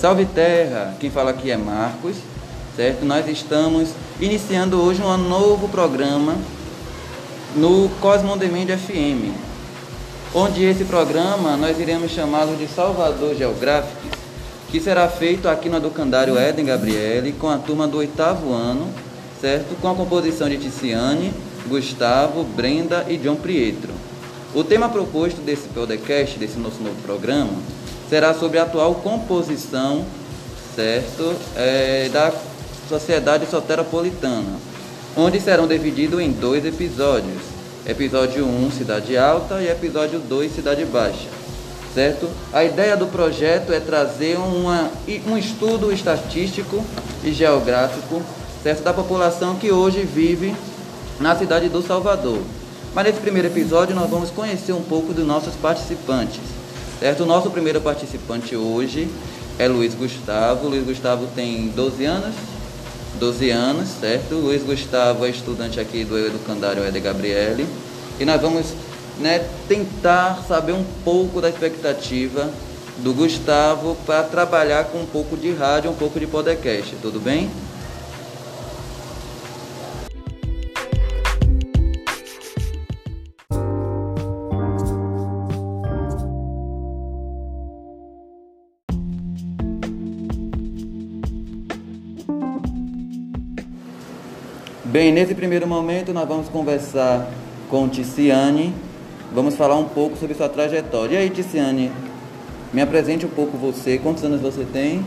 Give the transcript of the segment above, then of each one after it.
Salve Terra! Quem fala aqui é Marcos, certo? Nós estamos iniciando hoje um novo programa no Cosmo On Demand FM, onde esse programa nós iremos chamá-lo de Salvador Geográficos, que será feito aqui no Educandário Eden Gabriele com a turma do oitavo ano, certo? Com a composição de Ticiane, Gustavo, Brenda e John Prietro. O tema proposto desse podcast, desse nosso novo programa, será sobre a atual composição, certo, é, da sociedade soteropolitana, onde serão divididos em dois episódios. Episódio 1, Cidade Alta, e episódio 2, Cidade Baixa. Certo? A ideia do projeto é trazer uma, um estudo estatístico e geográfico certo? da população que hoje vive na cidade do Salvador. Mas nesse primeiro episódio nós vamos conhecer um pouco dos nossos participantes. Certo? O nosso primeiro participante hoje é Luiz Gustavo. Luiz Gustavo tem 12 anos. 12 anos, certo? Luiz Gustavo é estudante aqui do Educandário Ed Gabriele. E nós vamos né, tentar saber um pouco da expectativa do Gustavo para trabalhar com um pouco de rádio, um pouco de podcast. Tudo bem? Bem, nesse primeiro momento nós vamos conversar com Ticiane, vamos falar um pouco sobre sua trajetória. E aí, Ticiane, me apresente um pouco você. Quantos anos você tem?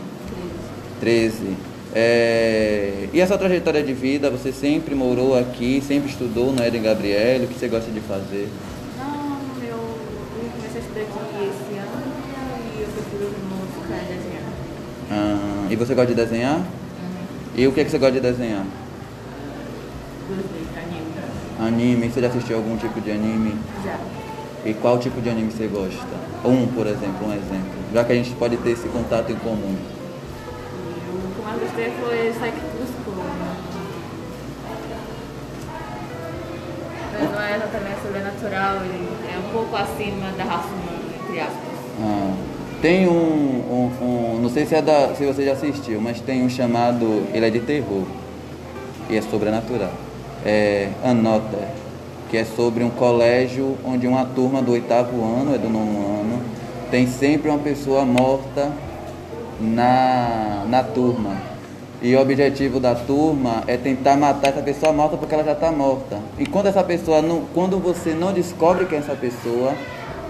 Treze. Treze. É... E a sua trajetória de vida? Você sempre morou aqui, sempre estudou no Eden Gabriel? O que você gosta de fazer? Não, eu, eu comecei a estudar aqui esse ano e eu prefiro música e desenhar. Ah, e você gosta de desenhar? Uhum. E o que, é que você gosta de desenhar? Anime. Anime, você já assistiu algum tipo de anime? Já. E qual tipo de anime você gosta? Um, por exemplo, um exemplo. Já que a gente pode ter esse contato em comum. O que eu mais gostei foi Mas não é exatamente sobrenatural, ele é um pouco acima da raça humana, entre aspas. Ah, tem um, um, um- Não sei se, é da, se você já assistiu, mas tem um chamado. Ele é de terror. E é sobrenatural. É Anota, que é sobre um colégio onde uma turma do oitavo ano, é do nono ano, tem sempre uma pessoa morta na, na turma. E o objetivo da turma é tentar matar essa pessoa morta porque ela já está morta. E quando essa pessoa não, quando você não descobre quem é essa pessoa,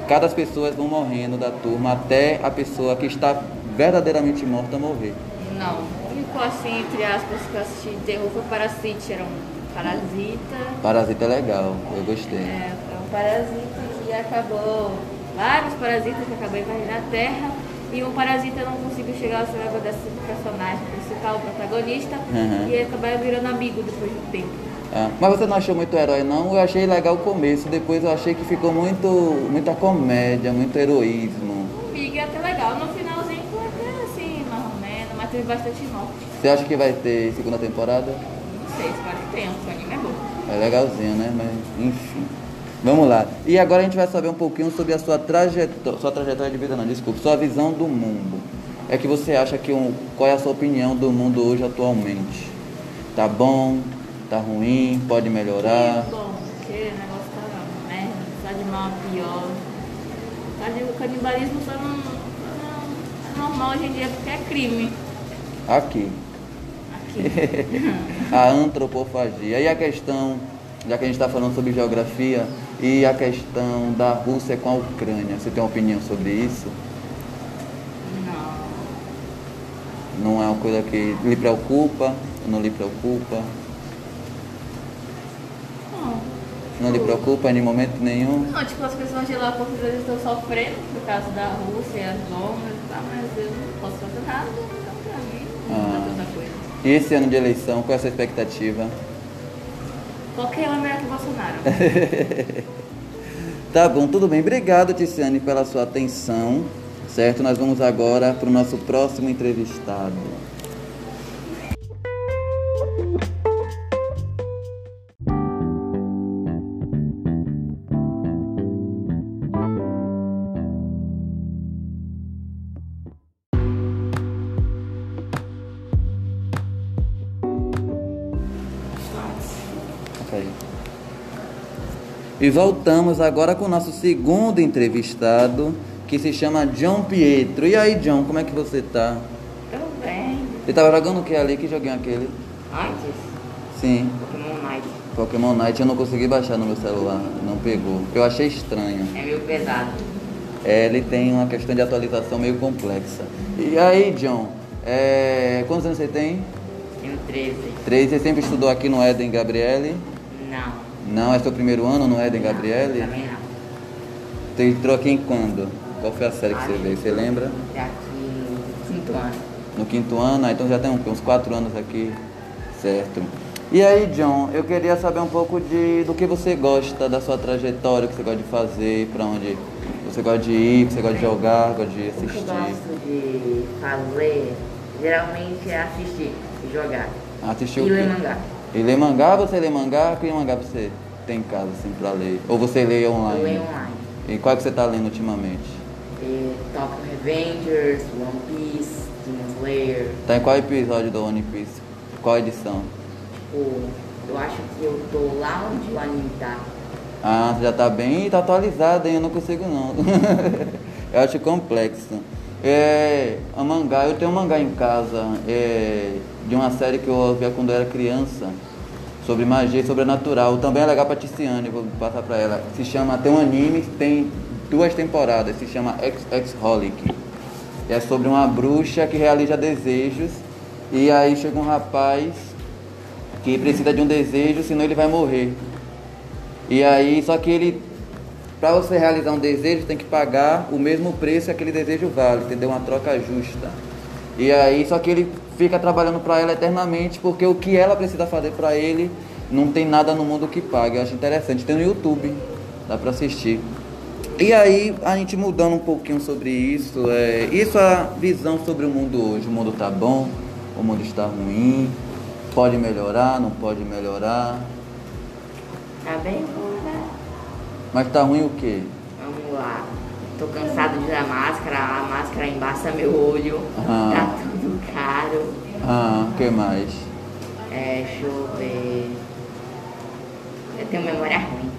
cada as pessoas vão morrendo da turma até a pessoa que está verdadeiramente morta morrer. Não, o único assim, entre aspas, que eu assisti de terror foi Parasite, era um parasita. Parasita é legal, eu gostei. É, é um parasita que acabou, vários parasitas que acabou invadindo a Terra e um parasita não conseguiu chegar ao cérebro desse personagem principal, o protagonista, Uhum. e acabaram virando amigo depois de um tempo. Ah, mas você não achou muito herói não? Eu achei legal o começo, depois eu achei que ficou muito muita comédia, muito heroísmo. O Big é até legal, no finalzinho foi até assim, mais ou menos, mas teve bastante morte. Você acha que vai ter segunda temporada? Não sei, espero porque o anime é bom. É legalzinho, né? Mas enfim. Vamos lá. E agora a gente vai saber um pouquinho sobre a sua trajetória, sua trajetória de vida, não, desculpa, sua visão do mundo. É que você acha que um, qual é a sua opinião do mundo hoje atualmente? Tá bom? Tá ruim? Pode melhorar? Que bom, porque o negócio tá merda, tá de mal a pior. Tá de, o canibalismo tá não, tá não- é normal hoje em dia porque é crime. Aqui. Aqui. a antropofagia. E a questão, já que a gente está falando sobre geografia, e a questão da Rússia com a Ucrânia. Você tem uma opinião sobre isso? Não. Não é uma coisa que lhe preocupa? Não lhe preocupa? Não. Não lhe preocupa em momento nenhum? Não, tipo, as pessoas de lá poucas vezes estão sofrendo por causa da Rússia e as bombas e tal, mas eu não posso fazer nada, então pra mim não Ah. é tanta coisa. Esse ano de eleição, qual é a sua expectativa? Qualquer é melhor que Bolsonaro. Tá bom, tudo bem. Obrigado, Ticiane, pela sua atenção. Certo? Nós vamos agora para o nosso próximo entrevistado. E voltamos agora com o nosso segundo entrevistado, que se chama John Pietro. E aí, John, como é que você tá? Tô bem. Você tava jogando o que ali? Que joguinho aquele? Antes, Sim, Pokémon Night Pokémon Night eu não consegui baixar no meu celular, não pegou. Eu achei estranho. é meio pesado. É, ele tem uma questão de atualização meio complexa. E aí, John, é, quantos anos você tem? Tenho 13. Três. Você sempre estudou aqui no Éden Gabriele? Não. Não, é seu primeiro ano no Éden Gabriele? Também não. Você entrou aqui em quando? Qual foi a série que você veio? Você lembra? Daqui no quinto ano. No quinto ano? Ah, então já tem uns quatro anos aqui. Certo. E aí, John, eu queria saber um pouco de, do que você gosta, da sua trajetória, o que você gosta de fazer, pra onde você gosta de ir, o que você gosta de jogar, gosta de O que eu assistir. gosto de fazer, geralmente, é assistir e jogar. Assistir E o quê? ler mangá. E ler mangá, você lê mangá? Que mangá você tem em casa, assim, pra ler? Ou você lê online? Eu leio online. E qual que você tá lendo ultimamente? E Tokyo Revengers, One Piece, Demon Slayer. Tá em qual episódio do One Piece? Qual edição? Tipo, eu acho que eu tô lá onde o anime tá. Ah, você já tá bem, tá atualizado, hein? Eu não consigo não. eu acho complexo. É, a mangá, eu tenho um mangá em casa, é, de uma série que eu via quando eu era criança, sobre magia e sobrenatural. Também é legal pra Ticiane, vou passar pra ela. Se chama, tem um anime, tem duas temporadas, se chama Ex-Holic. É sobre uma bruxa que realiza desejos e aí chega um rapaz que precisa de um desejo, senão ele vai morrer. E aí, só que ele, para você realizar um desejo, tem que pagar o mesmo preço que aquele desejo vale, entendeu? Uma troca justa. E aí, só que ele fica trabalhando para ela eternamente, porque o que ela precisa fazer para ele, não tem nada no mundo que pague. Eu acho interessante. Tem no YouTube, dá para assistir. E aí, a gente mudando um pouquinho sobre isso, é, isso é a visão sobre o mundo hoje. O mundo tá bom, o mundo está ruim, pode melhorar, não pode melhorar. Tá bem ruim, né? Mas tá ruim o quê? Vamos lá. Tô cansado de usar máscara, a máscara embaça meu olho. Ah. Tá caro. Ah, o que mais? É, deixa eu ver. Eu tenho memória ruim.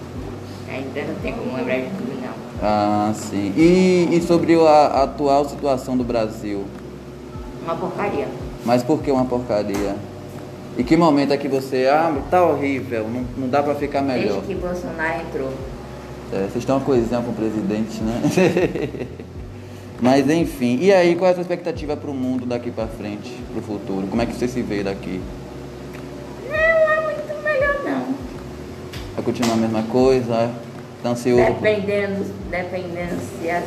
Ainda não tenho como lembrar de tudo, não. Ah, sim. E, e sobre a, atual situação do Brasil? Uma porcaria. Mas por que uma porcaria? E que momento é que você, ah, tá horrível, não, não dá pra ficar melhor? Desde que Bolsonaro entrou. É, vocês estão uma coisinha com o presidente, né? Mas enfim, e aí, qual é a sua expectativa pro mundo daqui pra frente, pro futuro? Como é que você se vê daqui? Não é muito melhor, não. Vai continuar a mesma coisa? Tá ansioso? Dependendo, dependendo se as,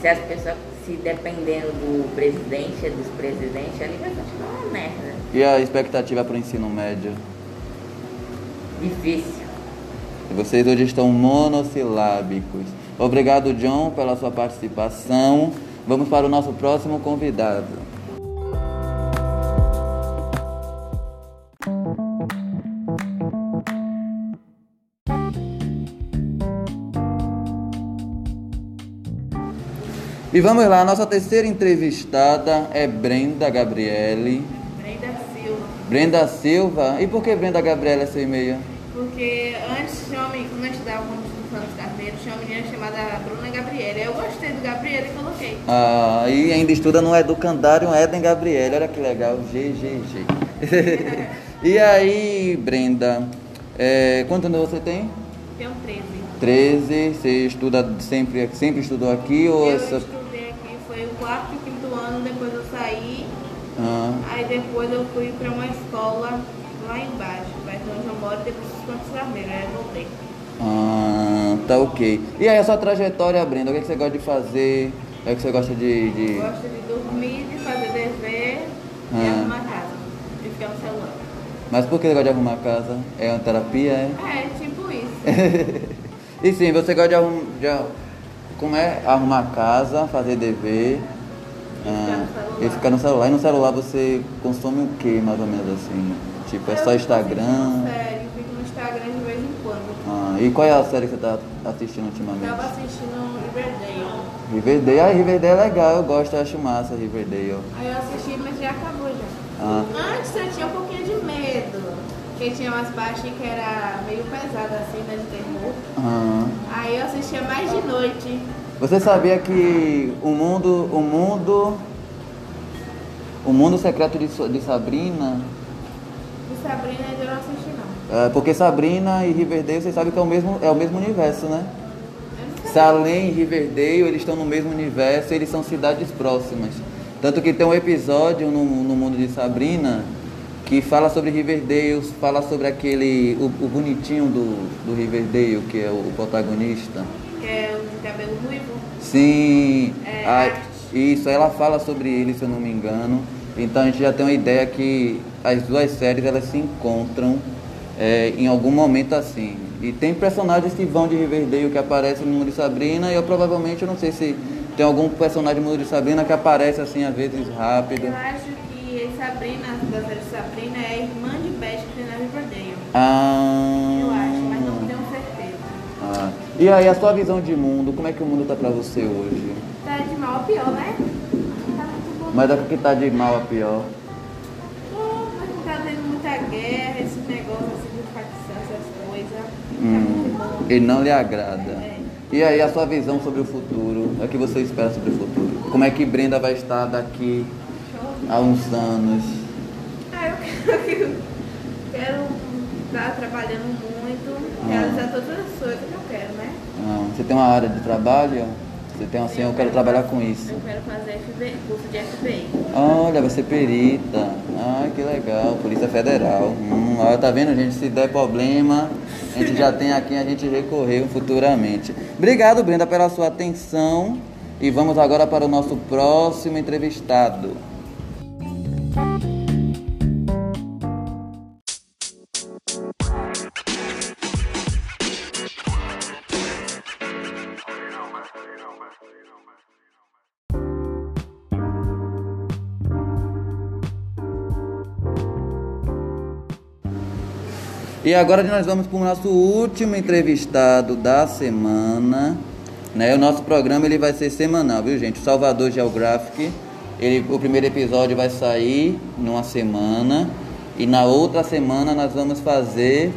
se as pessoas, se dependendo do presidente, dos presidentes, ali vai continuar uma merda. E a expectativa pro ensino médio? Difícil. Vocês hoje estão monossilábicos. Obrigado, John, pela sua participação. Vamos para o nosso próximo convidado. E vamos lá, nossa terceira entrevistada é Brenda Gabriele. Brenda Silva. Brenda Silva. E por que Brenda Gabriele é seu e-mail? Porque antes tinha uma de carteiro, tinha uma menina chamada Bruna Gabriela. Eu gostei do Gabriela e coloquei. Ah, e ainda estuda no Educandário Éden Gabriele, olha que legal, GGG. e aí, Brenda, é, quantos anos você tem? Tenho 13. 13, você estuda sempre, sempre estudou aqui ou eu essa... estudei aqui, foi o quarto e quinto ano, depois eu saí. Ah, Aí depois eu fui pra uma escola lá embaixo, de onde eu moro, depois dos Campos Carneiro, aí eu voltei. Ah, tá ok. E aí, a sua trajetória, Brenda, o que, é que você gosta de fazer? O que, é que você gosta de... de... Eu gosto de dormir, de fazer dever Ah. e arrumar casa. De ficar no celular. Mas por que você gosta de arrumar casa? É uma terapia, é? É, tipo isso. E sim, você gosta de arrumar. De, como é? Arrumar casa, fazer dever. E ficar no ah, celular. e ficar no celular. E no celular você consome o que, mais ou menos assim? Tipo, é só Instagram de vez em quando. Ah, e qual é a série que você tá assistindo ultimamente? Tava assistindo Riverdale. Riverdale. Ah, Riverdale é legal, eu gosto, eu acho massa Riverdale. Aí eu assisti, mas já acabou já. Ah, Antes eu tinha um pouquinho de medo. que tinha umas partes que era meio pesada assim, né, de terror. Ah. Aí eu assistia mais de noite. Você sabia que o mundo, o mundo, o mundo secreto de, de Sabrina, E Sabrina ainda não assisti porque Sabrina e Riverdale, vocês sabem que é o mesmo, é o mesmo universo, né? Salem e Riverdale, eles estão no mesmo universo, eles são cidades próximas. Tanto que tem um episódio no, no mundo de Sabrina que fala sobre Riverdale, fala sobre aquele, o, o bonitinho do, do Riverdale, que é o, o protagonista. Que é o de cabelo ruivo. Sim, É, a- isso, ela fala sobre ele, se eu não me engano. Então a gente já tem uma ideia que as duas séries elas se encontram é, em algum momento assim. E tem personagens que vão de Riverdale que aparecem no mundo de Sabrina e eu provavelmente eu não sei se tem algum personagem do mundo de Sabrina que aparece assim às vezes rápido. Eu acho que Sabrina, da série Sabrina, é a irmã de Beth que tem na Riverdale. Ah, Eu acho, mas não tenho certeza. ah. E aí a sua visão de mundo, como é que o mundo tá pra você hoje? Tá de mal a pior, né? Tá muito bom. Mas é o que tá de mal a pior? Essas coisas. Hum, muito bom. ele não lhe agrada. É. E aí, a sua visão sobre o futuro? O que você espera sobre o futuro? Como é que Brenda vai estar daqui Show. a uns anos? Ah, eu quero, quero estar trabalhando muito, realizar todas as coisas que eu quero, né? Ah, você tem uma área de trabalho? Tem assim, eu quero trabalhar com isso. Eu quero fazer FB, curso de FBI. Olha, vai ser perita. Ah, que legal. Polícia Federal. Hum, olha, tá vendo, gente? Se der problema, a gente já tem aqui, a gente recorreu futuramente. Obrigado, Brenda, pela sua atenção. E vamos agora para o nosso próximo entrevistado. E agora nós vamos para o nosso último entrevistado da semana. Né? O nosso programa ele vai ser semanal, viu gente? O Salvador Geographic, ele, o primeiro episódio vai sair numa semana e na outra semana nós vamos fazer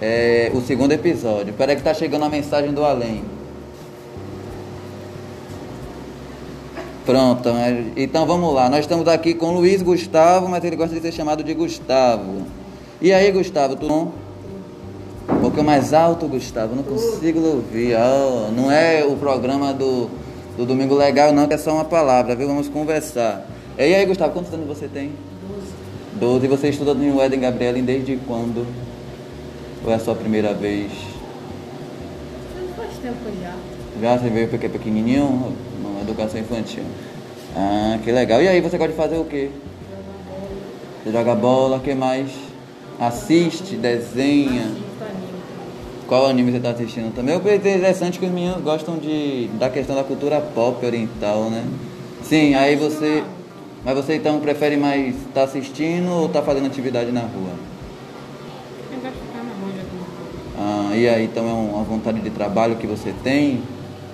é, o segundo episódio. Espera que tá chegando a mensagem do além. Pronto, mas- então vamos lá. Nós estamos aqui com Luiz Gustavo, mas ele gosta de ser chamado de Gustavo. E aí, Gustavo, tudo bom? Um pouquinho mais alto, Gustavo, não consigo ouvir. Ó, não é o programa do, do Domingo Legal, não, que é só uma palavra, viu? Vamos conversar. E aí, Gustavo, quantos anos você tem? Doze. Doze. E você estuda no Eden Gabrielin desde quando? Ou é a sua primeira vez? Faz tempo já. Já você veio porque é pequenininho? Na educação infantil. Ah, que legal. E aí, você gosta de fazer o quê? Você joga bola, o que mais? Assiste, desenha. Qual anime você está assistindo também? Eu pensei interessante que os meninos gostam de, da questão da cultura pop oriental, né? Sim, aí você. Mas você então prefere mais estar assistindo ou estar fazendo atividade na rua? Eu gosto de ficar na rua jogando. Ah, e aí então é um- uma vontade de trabalho que você tem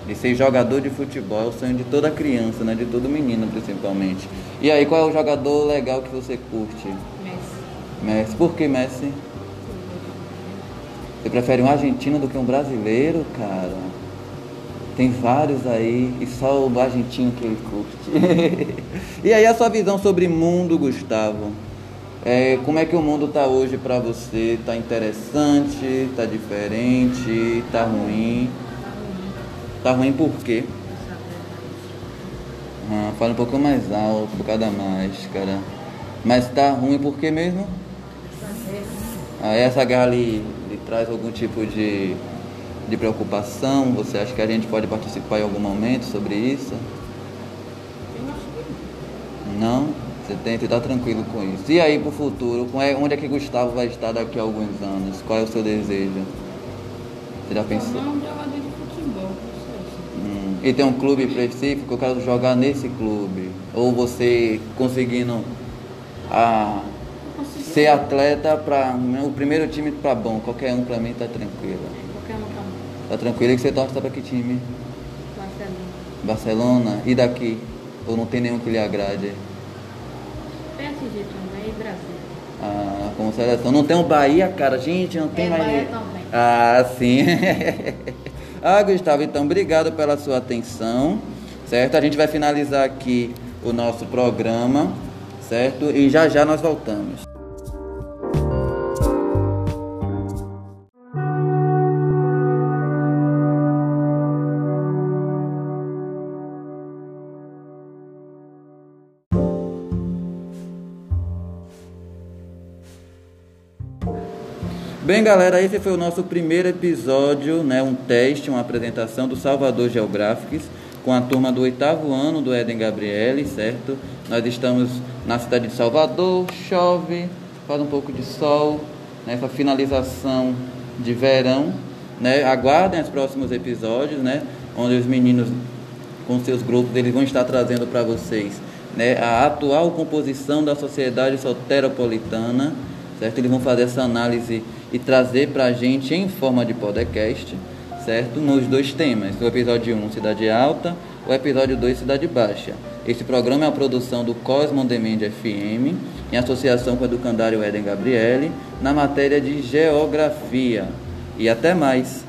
de ser jogador de futebol, é o sonho de toda criança, né? De todo menino principalmente. E aí, qual é o jogador legal que você curte? Messi. Por que Messi? Você prefere um argentino do que um brasileiro, cara? Tem vários aí e só o argentino que ele curte. e aí a sua visão sobre mundo, Gustavo? É, como é que o mundo tá hoje pra você? Tá interessante? Tá diferente? Tá ruim? Tá ruim por quê? Ah, fala um pouco mais alto por causa da máscara. Mas tá ruim por quê mesmo? Ah, essa guerra lhe, lhe traz algum tipo de, de preocupação? Você acha que a gente pode participar em algum momento sobre isso? Não? Você tem que estar tranquilo com isso. E aí pro futuro, é- onde é que Gustavo vai estar daqui a alguns anos? Qual é o seu desejo? Você já pensou? não jogador de futebol. Hum, E tem um clube específico, eu quero jogar nesse clube. Ou você conseguindo consigo ser atleta para o primeiro time tá bom, qualquer um pra mim tá tranquilo. Qualquer um tá bom. Tá tranquilo e que você torce pra que time? Barcelona. Barcelona? E daqui? Ou não tem nenhum que lhe agrade? PSG também e Brasil. Ah, como seleção. Não tem o Bahia, cara. Gente, não tem É, mais. Bahia também. Ah, sim. ah, Gustavo, então obrigado pela sua atenção. Certo? A gente vai finalizar aqui o nosso programa. Certo? E já já nós voltamos. Bem, galera, esse foi o nosso primeiro episódio, né, um teste, uma apresentação do Salvador Geográficos com a turma do oitavo ano do Eden Gabriele, certo? Nós estamos na cidade de Salvador, chove, faz um pouco de sol, nessa finalização de verão, né? Aguardem os próximos episódios, né? Onde os meninos com seus grupos eles vão estar trazendo para vocês, né? A atual composição da sociedade soteropolitana, certo? Eles vão fazer essa análise e trazer para a gente em forma de podcast, certo? Nos dois temas, o episódio 1, Cidade Alta, o episódio 2, Cidade Baixa. Esse programa é uma produção do Cosmo Demand FM, em associação com o educandário Eden Gabriele, na matéria de Geografia. E até mais!